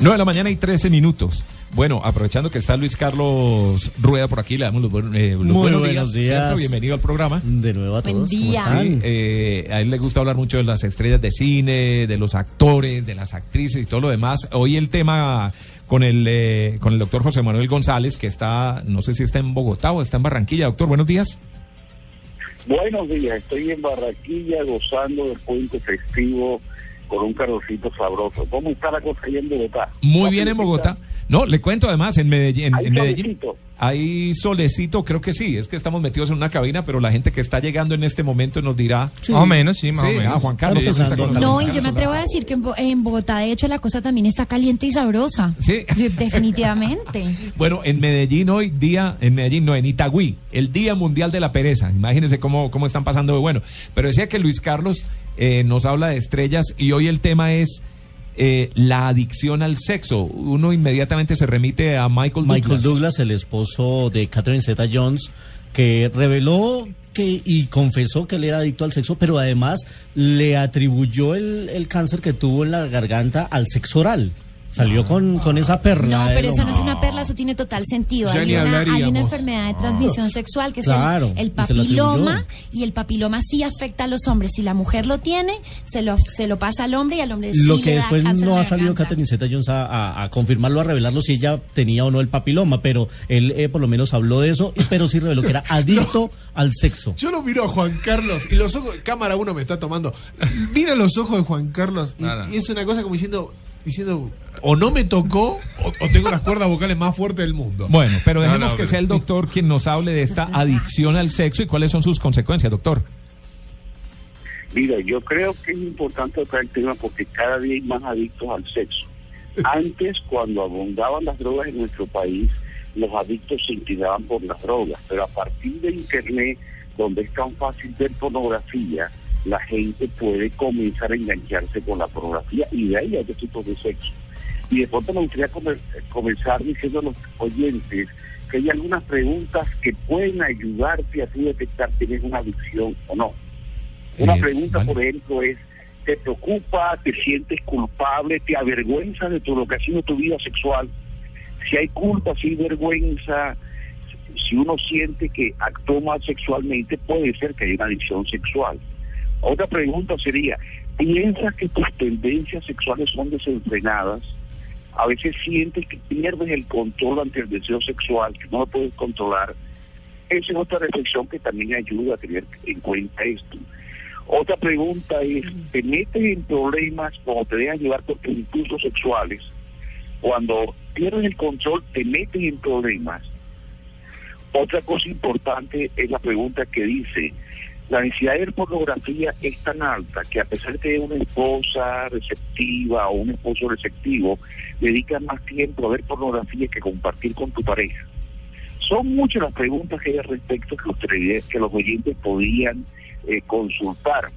9 de la mañana y 13 minutos. Bueno, aprovechando que está Luis Carlos Rueda por aquí, le damos los, eh, los Muy buenos, buenos días. Bienvenido al programa. De nuevo a todos. Sí, eh, a él le gusta hablar mucho de las estrellas de cine, de los actores, de las actrices y todo lo demás. Hoy el tema con el eh, con el doctor José Manuel González, que está, no sé si está en Bogotá o está en Barranquilla. Doctor, buenos días. Buenos días, estoy en Barranquilla gozando del puente festivo con un calorcito sabroso. ¿Cómo está la cosa ahí en Bogotá? Muy ¿Está bien en? Bogotá. No, le cuento además, en Medellín, en, ¿Hay en Medellín solecito? hay solecito, creo que sí, es que estamos metidos en una cabina, pero la gente que está llegando en este momento nos dirá... Más o menos, sí, más o menos. ah, Juan Carlos. Estamos está con. No, y yo me atrevo a decir que en, Bo- en Bogotá, de hecho, la cosa también está caliente y sabrosa. Sí. De- Definitivamente. Bueno, en Medellín hoy día, en Medellín no, en Itagüí, el Día Mundial de la Pereza. Imagínense cómo, cómo están pasando de bueno. Pero decía que Luis Carlos eh, nos habla de estrellas y hoy el tema es eh, la adicción al sexo. Uno inmediatamente se remite a Michael Douglas. Michael Douglas, el esposo de Catherine Zeta Jones, que reveló que y confesó que él era adicto al sexo, pero además le atribuyó el, el cáncer que tuvo en la garganta al sexo oral. Salió con, con esa perla. No, pero eso no es una perla, eso tiene total sentido. Ya Hay ni una, hay una enfermedad de transmisión sexual que Claro, es el, papiloma y el papiloma sí afecta a los hombres. Si la mujer lo tiene, se lo, se lo pasa al hombre y al hombre sí Lo le que da después no ha salido. Catherine Zeta Jones a, a- a confirmarlo, a revelarlo si ella tenía o no el papiloma, pero él eh, por lo menos habló de eso, pero sí reveló que era adicto al sexo. Yo lo miro a Juan Carlos y los ojos, cámara uno me está tomando. Mira los ojos de Juan Carlos y, No, no. y es una cosa como diciendo, diciendo, o no me tocó o, o tengo las cuerdas vocales más fuertes del mundo. Bueno, pero No, dejemos no, que pero- sea el doctor quien nos hable de esta adicción al sexo y cuáles son sus consecuencias, doctor. Mira, yo creo que es importante tocar el tema porque cada día hay más adictos al sexo. Antes, cuando abundaban las drogas en nuestro país, los adictos se inclinaban por las drogas, pero a partir de Internet, donde es tan fácil ver pornografía, la gente puede comenzar a engancharse con la pornografía y de ahí hay otro tipo de sexo. Y de pronto me gustaría comer- comenzar diciendo a los oyentes que hay algunas preguntas que pueden ayudarte a ti detectar si tienes una adicción o no. Una Eh, pregunta, vale. por ejemplo, es, ¿te preocupa, te sientes culpable, te avergüenza de tu, lo que ha sido tu vida sexual? Si hay culpa, si hay vergüenza, si uno siente que actúa mal sexualmente, puede ser que haya una adicción sexual. Otra pregunta sería, ¿piensas que tus tendencias sexuales son desenfrenadas? A veces sientes que pierdes el control ante el deseo sexual, que no lo puedes controlar. Esa es otra reflexión que también ayuda a tener en cuenta esto. Otra pregunta es, ¿te metes en problemas cuando te dejas llevar por tus impulsos sexuales? Cuando pierdes el control, te metes en problemas. Otra cosa importante es la pregunta que dice, la necesidad de pornografía es tan alta que a pesar de tener una esposa receptiva o un esposo receptivo, dedicas más tiempo a ver pornografía que compartir con tu pareja. Son muchas las preguntas que hay al respecto que, ustedes, que los oyentes podían eh, consultar.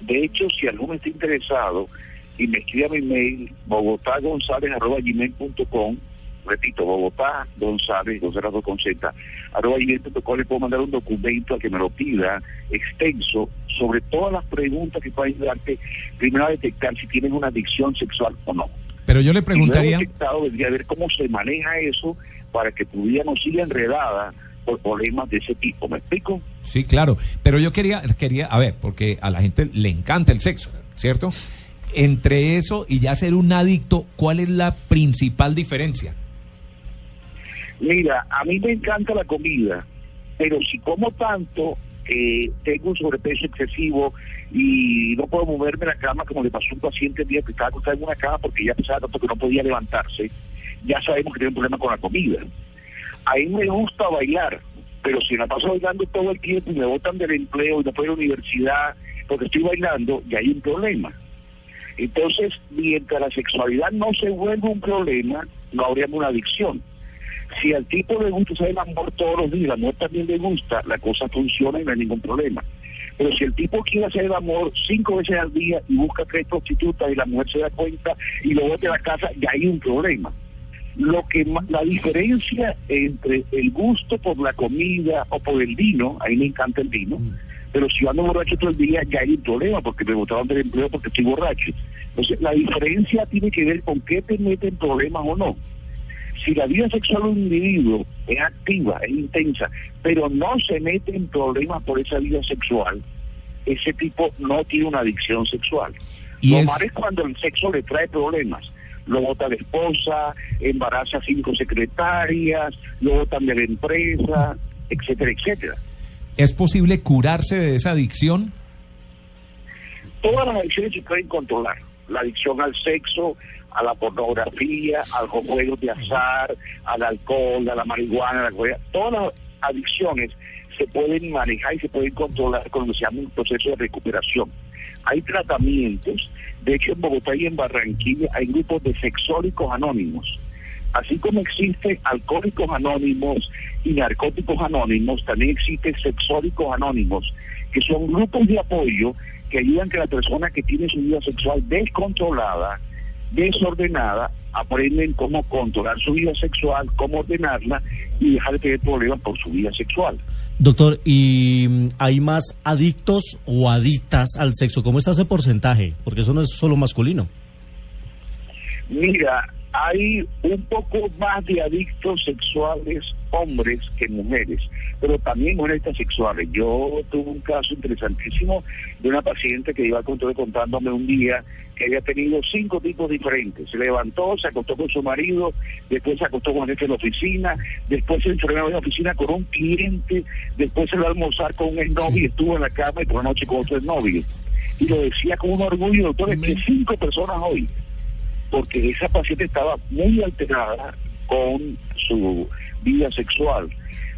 De hecho, si alguno está interesado y me escribe a mi mail bogotagonzalez.gmail.com repito, Bogotá González, González con Z, arroba gmail.com, le puedo mandar un documento a que me lo pida extenso sobre todas las preguntas que pueden ayudarte primero a detectar si tienes una adicción sexual o no. Pero yo le Y preguntaría... luego detectado, vendría a ver cómo se maneja eso para que tu vida no siga enredada por problemas de ese tipo. ¿Me explico? Sí, claro. Pero yo quería, quería, a ver, porque a la gente le encanta el sexo, ¿cierto? Entre eso y ya ser un adicto, ¿cuál es la principal diferencia? Mira, a mí me encanta la comida, pero si como tanto, eh, tengo un sobrepeso excesivo y no puedo moverme la cama como le pasó a un paciente mío que estaba acostado en una cama porque ya pesaba tanto que no podía levantarse, ya sabemos que tiene un problema con la comida. A mí me gusta bailar, pero si me paso bailando todo el tiempo y me botan del empleo y no puedo ir a la universidad porque estoy bailando, ya hay un problema. Entonces, mientras la sexualidad no se vuelva un problema, no habría una adicción. Si al tipo le gusta hacer el amor todos los días, la mujer también le gusta, la cosa funciona y no hay ningún problema. Pero si el tipo quiere hacer el amor cinco veces al día y busca tres prostitutas y la mujer se da cuenta y lo bote a la casa, ya hay un problema. Lo que la diferencia entre el gusto por la comida o por el vino, a mí me encanta el vino, pero si yo ando borracho todo el día ya hay un problema porque me botaron del empleo porque estoy borracho. Entonces, la diferencia tiene que ver con qué te mete en problemas o no. Si la vida sexual de un individuo es activa, es intensa, pero no se mete en problemas por esa vida sexual, ese tipo no tiene una adicción sexual. Y Lo es- malo es cuando el sexo le trae problemas. Lo vota la esposa, embaraza a cinco secretarias, lo votan de la empresa, etcétera, etcétera. ¿Es posible curarse de esa adicción? Todas las adicciones se pueden controlar. La adicción al sexo, a la pornografía, a los juegos de azar, al alcohol, a la marihuana, a la cocaína. Todas las adicciones se pueden manejar y se pueden controlar que se llama un proceso de recuperación. Hay tratamientos, de hecho en Bogotá y en Barranquilla hay grupos de sexólicos anónimos. Así como existen alcohólicos anónimos y narcóticos anónimos, también existen sexólicos anónimos, que son grupos de apoyo que ayudan que la persona que tiene su vida sexual descontrolada, desordenada, aprenden cómo controlar su vida sexual, cómo ordenarla y dejar de tener problemas por su vida sexual. Doctor, ¿y mm, hay más adictos o adictas al sexo? ¿Cómo está ese porcentaje? Porque eso no es solo masculino. Mira, hay un poco más de adictos sexuales hombres que mujeres, pero también mujeres sexuales. Yo tuve un caso interesantísimo de una paciente que iba contándome, contándome un día que había tenido cinco tipos diferentes. Se levantó, se acostó con su marido, después se acostó con el jefe de la oficina, después se enfermó en la oficina con un cliente, después se va a almorzar con un exnovio y estuvo en la cama y por la noche con otro exnovio. Y lo decía con un orgullo, doctor, es que cinco personas hoy porque esa paciente estaba muy alterada con su vida sexual.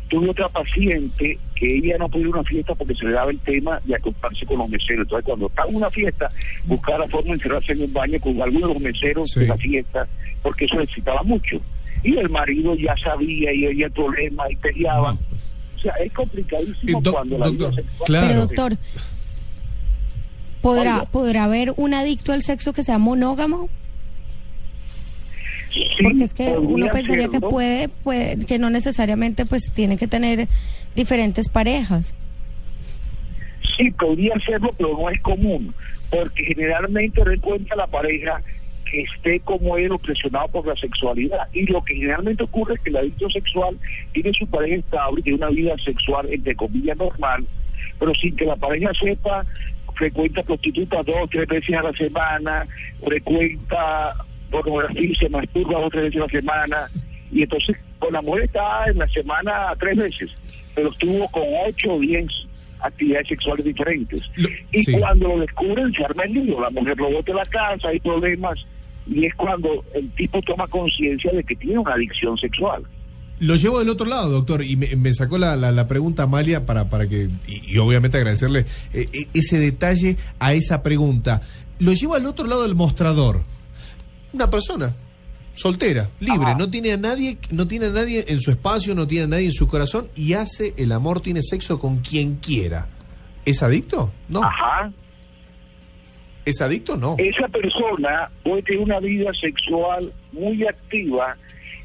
Tuve otra paciente que ella no podía ir a una fiesta porque se le daba el tema de acostarse con los meseros. Entonces, cuando estaba en una fiesta, buscaba la forma de encerrarse en un baño con algunos de los meseros Sí. de la fiesta, porque eso necesitaba mucho. Y el marido ya sabía y oía el problema y peleaban. O sea, es complicadísimo cuando la vida doctor, sexual... claro. Pero doctor, ¿podrá. ¿podrá haber un adicto al sexo que sea monógamo? Porque es que uno pensaría que serlo. puede, puede, que no necesariamente pues tiene que tener diferentes parejas. Sí, podría hacerlo, pero no es común, porque generalmente no encuentra la pareja que esté como él obsesionado por la sexualidad. Y lo que generalmente ocurre es que el adicto sexual tiene su pareja estable, tiene una vida sexual, entre comillas, normal, pero sin que la pareja sepa, frecuenta prostitutas dos, tres veces a la semana, frecuenta pornografía y se masturba dos, tres veces a la semana, y entonces con la mujer está en la semana tres veces, pero estuvo con ocho o diez actividades sexuales diferentes. Y sí. cuando lo descubren, se arma el lío. La mujer lo bota la casa, hay problemas, y es cuando el tipo toma conciencia de que tiene una adicción sexual. Lo llevo del otro lado, doctor, y me, me sacó la, la- la pregunta Amalia para, para que, y, y obviamente agradecerle eh, eh, ese detalle a esa pregunta. Lo llevo al otro lado del mostrador. Una persona soltera, libre, Ajá. no tiene a nadie, no tiene a nadie en su espacio, no tiene a nadie en su corazón y hace el amor, tiene sexo con quien quiera. ¿Es adicto? No. Ajá. ¿Es adicto? No. Esa persona puede tener una vida sexual muy activa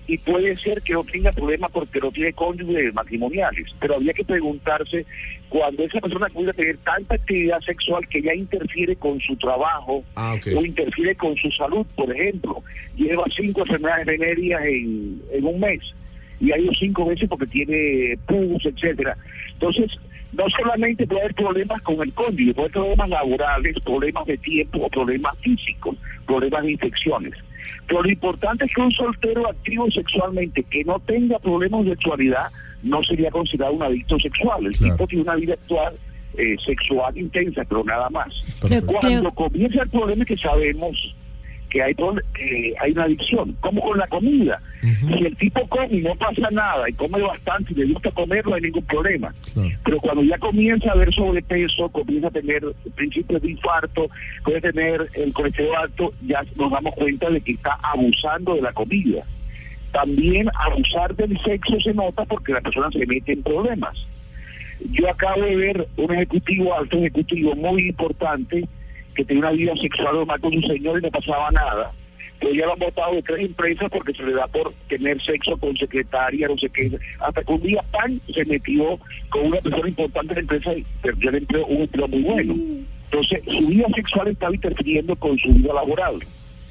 y puede ser que no tenga problemas porque no tiene cónyuges matrimoniales. Pero había que preguntarse cuando esa persona puede tener tanta actividad sexual que ya interfiere con su trabajo Ah, o interfiere con su salud, por ejemplo. Lleva cinco enfermedades venéreas en, en un mes y ha ido cinco veces porque tiene pus, etcétera. Entonces, no solamente puede haber problemas con el cónyuge, puede haber problemas laborales, problemas de tiempo o problemas físicos, problemas de infecciones. Pero lo importante es que un soltero activo sexualmente que no tenga problemas de sexualidad no sería considerado un adicto sexual. El Claro. tipo tiene una vida actual eh, sexual intensa, pero nada más. Cuando comienza el problema es que sabemos que hay, una adicción, como con la comida. Si el tipo come y no pasa nada, y come bastante y le gusta comer, no hay ningún problema. Claro. Pero cuando ya comienza a haber sobrepeso, comienza a tener principios de infarto, puede tener el colesterol alto, ya nos damos cuenta de que está abusando de la comida. También abusar del sexo se nota porque la persona se mete en problemas. Yo acabo de ver un ejecutivo, alto ejecutivo muy importante, que tenía una vida sexual normal con su señor y no pasaba nada. Pero ya lo han votado de tres empresas porque se le da por tener sexo con secretaria, no sé qué. Hasta que un día pan se metió con una persona importante de la empresa y perdió el empleo, un empleo muy bueno. Entonces, su vida sexual está interfiriendo con su vida laboral.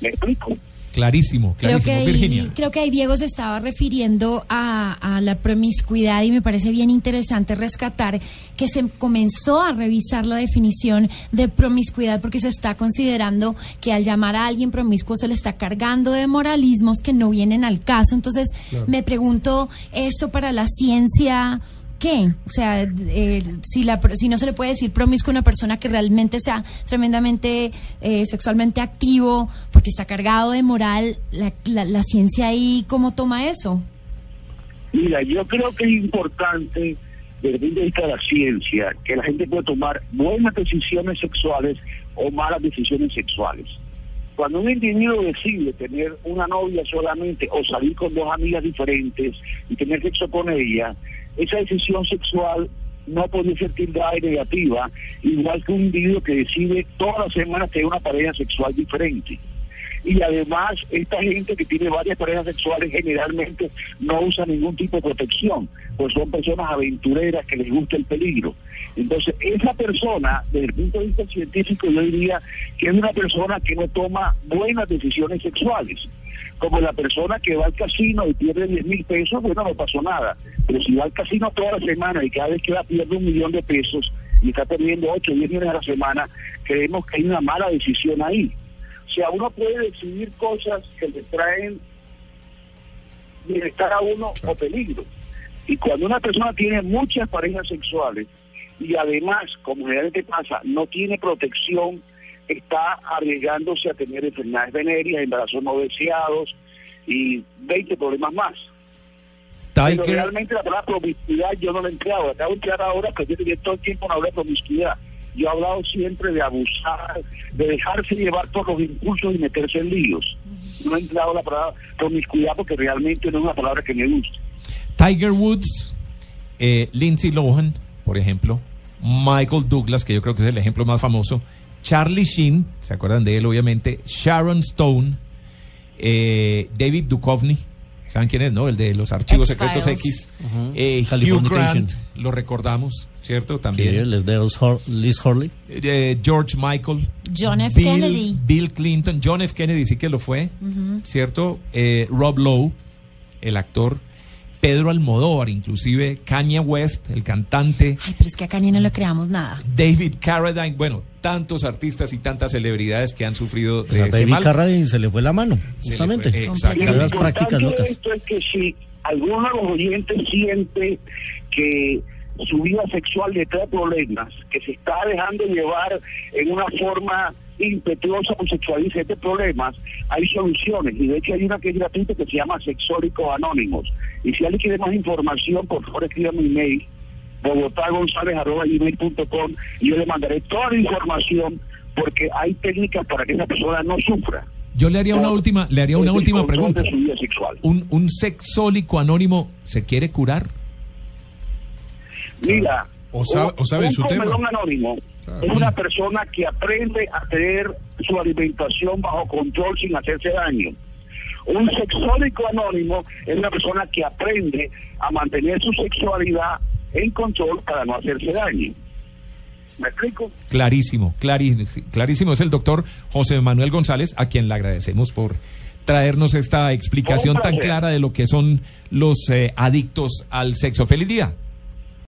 ¿Me explico? Clarísimo, Creo clarísimo, que, ahí, Virginia. creo que ahí Diego se estaba refiriendo a, a la promiscuidad y me parece bien interesante rescatar que se comenzó a revisar la definición de promiscuidad porque se está considerando que al llamar a alguien promiscuo se le está cargando de moralismos que no vienen al caso. Entonces me pregunto, ¿eso para la ciencia qué? O sea, eh, si, la, si no se le puede decir promiscuo a una persona que realmente sea tremendamente eh, sexualmente activo porque está cargado de moral, la, la, la ciencia ahí, ¿cómo toma eso? Mira, yo creo que es importante desde el de vista de la ciencia que la gente puede tomar buenas decisiones sexuales o malas decisiones sexuales. Cuando un individuo decide tener una novia solamente o salir con dos amigas diferentes y tener sexo con ella, esa decisión sexual no puede ser tildada de negativa, igual que un individuo que decide todas las semanas tener una pareja sexual diferente. Y además, esta gente que tiene varias parejas sexuales generalmente no usa ningún tipo de protección, pues son personas aventureras que les gusta el peligro. Entonces, esa persona, desde el punto de vista científico, yo diría que es una persona que no toma buenas decisiones sexuales. Como la persona que va al casino y pierde 10 mil pesos, bueno, no pasó nada. Pero si va al casino toda la semana y cada vez que va pierde un millón de pesos y está perdiendo 8 o 10 millones a la semana, creemos que hay una mala decisión ahí. O sea, uno puede decidir cosas que le traen bienestar a uno o peligro. Y cuando una persona tiene muchas parejas sexuales y además, como generalmente pasa, no tiene protección, está arriesgándose a tener enfermedades venéreas, embarazos no deseados y 20 problemas más. Pero realmente la palabra promiscuidad yo no la he empleado. Acabo de emplear ahora, pero yo tenía todo el tiempo no hablar de promiscuidad. Yo he hablado siempre de abusar, de dejarse llevar por los impulsos y meterse en líos. No he empleado la palabra promiscuidad porque realmente no es una palabra que me guste. Tiger Woods, eh, Lindsay Lohan, por ejemplo, Michael Douglas, que yo creo que es el ejemplo más famoso, Charlie Sheen, ¿se acuerdan de él obviamente? Sharon Stone, eh, David Duchovny, ¿saben quién es, no? El de los archivos secretos X. Eh, Hugh. Grant, lo recordamos, ¿cierto? Sí, También. les de Liz Horley. Eh, George Michael. John F. Bill, Kennedy. Bill Clinton, John F. Kennedy sí que lo fue, ¿cierto? Eh, Rob Lowe, el actor. Pedro Almodóvar, inclusive Kanye West, el cantante. Ay, pero es que acá ni no le creamos nada. David Carradine, bueno, tantos artistas y tantas celebridades que han sufrido Pues de a este David mal. Carradine se le fue la mano, justamente. fue, lo las prácticas locas. esto es que si alguno de los oyentes siente que su vida sexual le trae problemas, que se está dejando llevar en una forma impetuosa por sexualizar este problemas, hay soluciones. Y de hecho hay una que es gratuita que se llama Sexóricos Anónimos. Y si alguien quiere más información, por favor escriba mi email bogotagonzalez.com y yo le mandaré toda la información porque hay técnicas para que esa persona no sufra. Yo le haría una última, le haría una última pregunta. ¿Un, un sexólico anónimo se quiere curar? Mira, O sabe- o sabe un su tema. anónimo Claro. es una persona que aprende a tener su alimentación bajo control sin hacerse daño. Un sexólico anónimo es una persona que aprende a mantener su sexualidad en control para no hacerse daño. ¿Me explico? Clarísimo, clarísimo, clarísimo. Es el doctor José Manuel González, a quien le agradecemos por traernos esta explicación tan clara de lo que son los eh, adictos al sexo. Feliz día.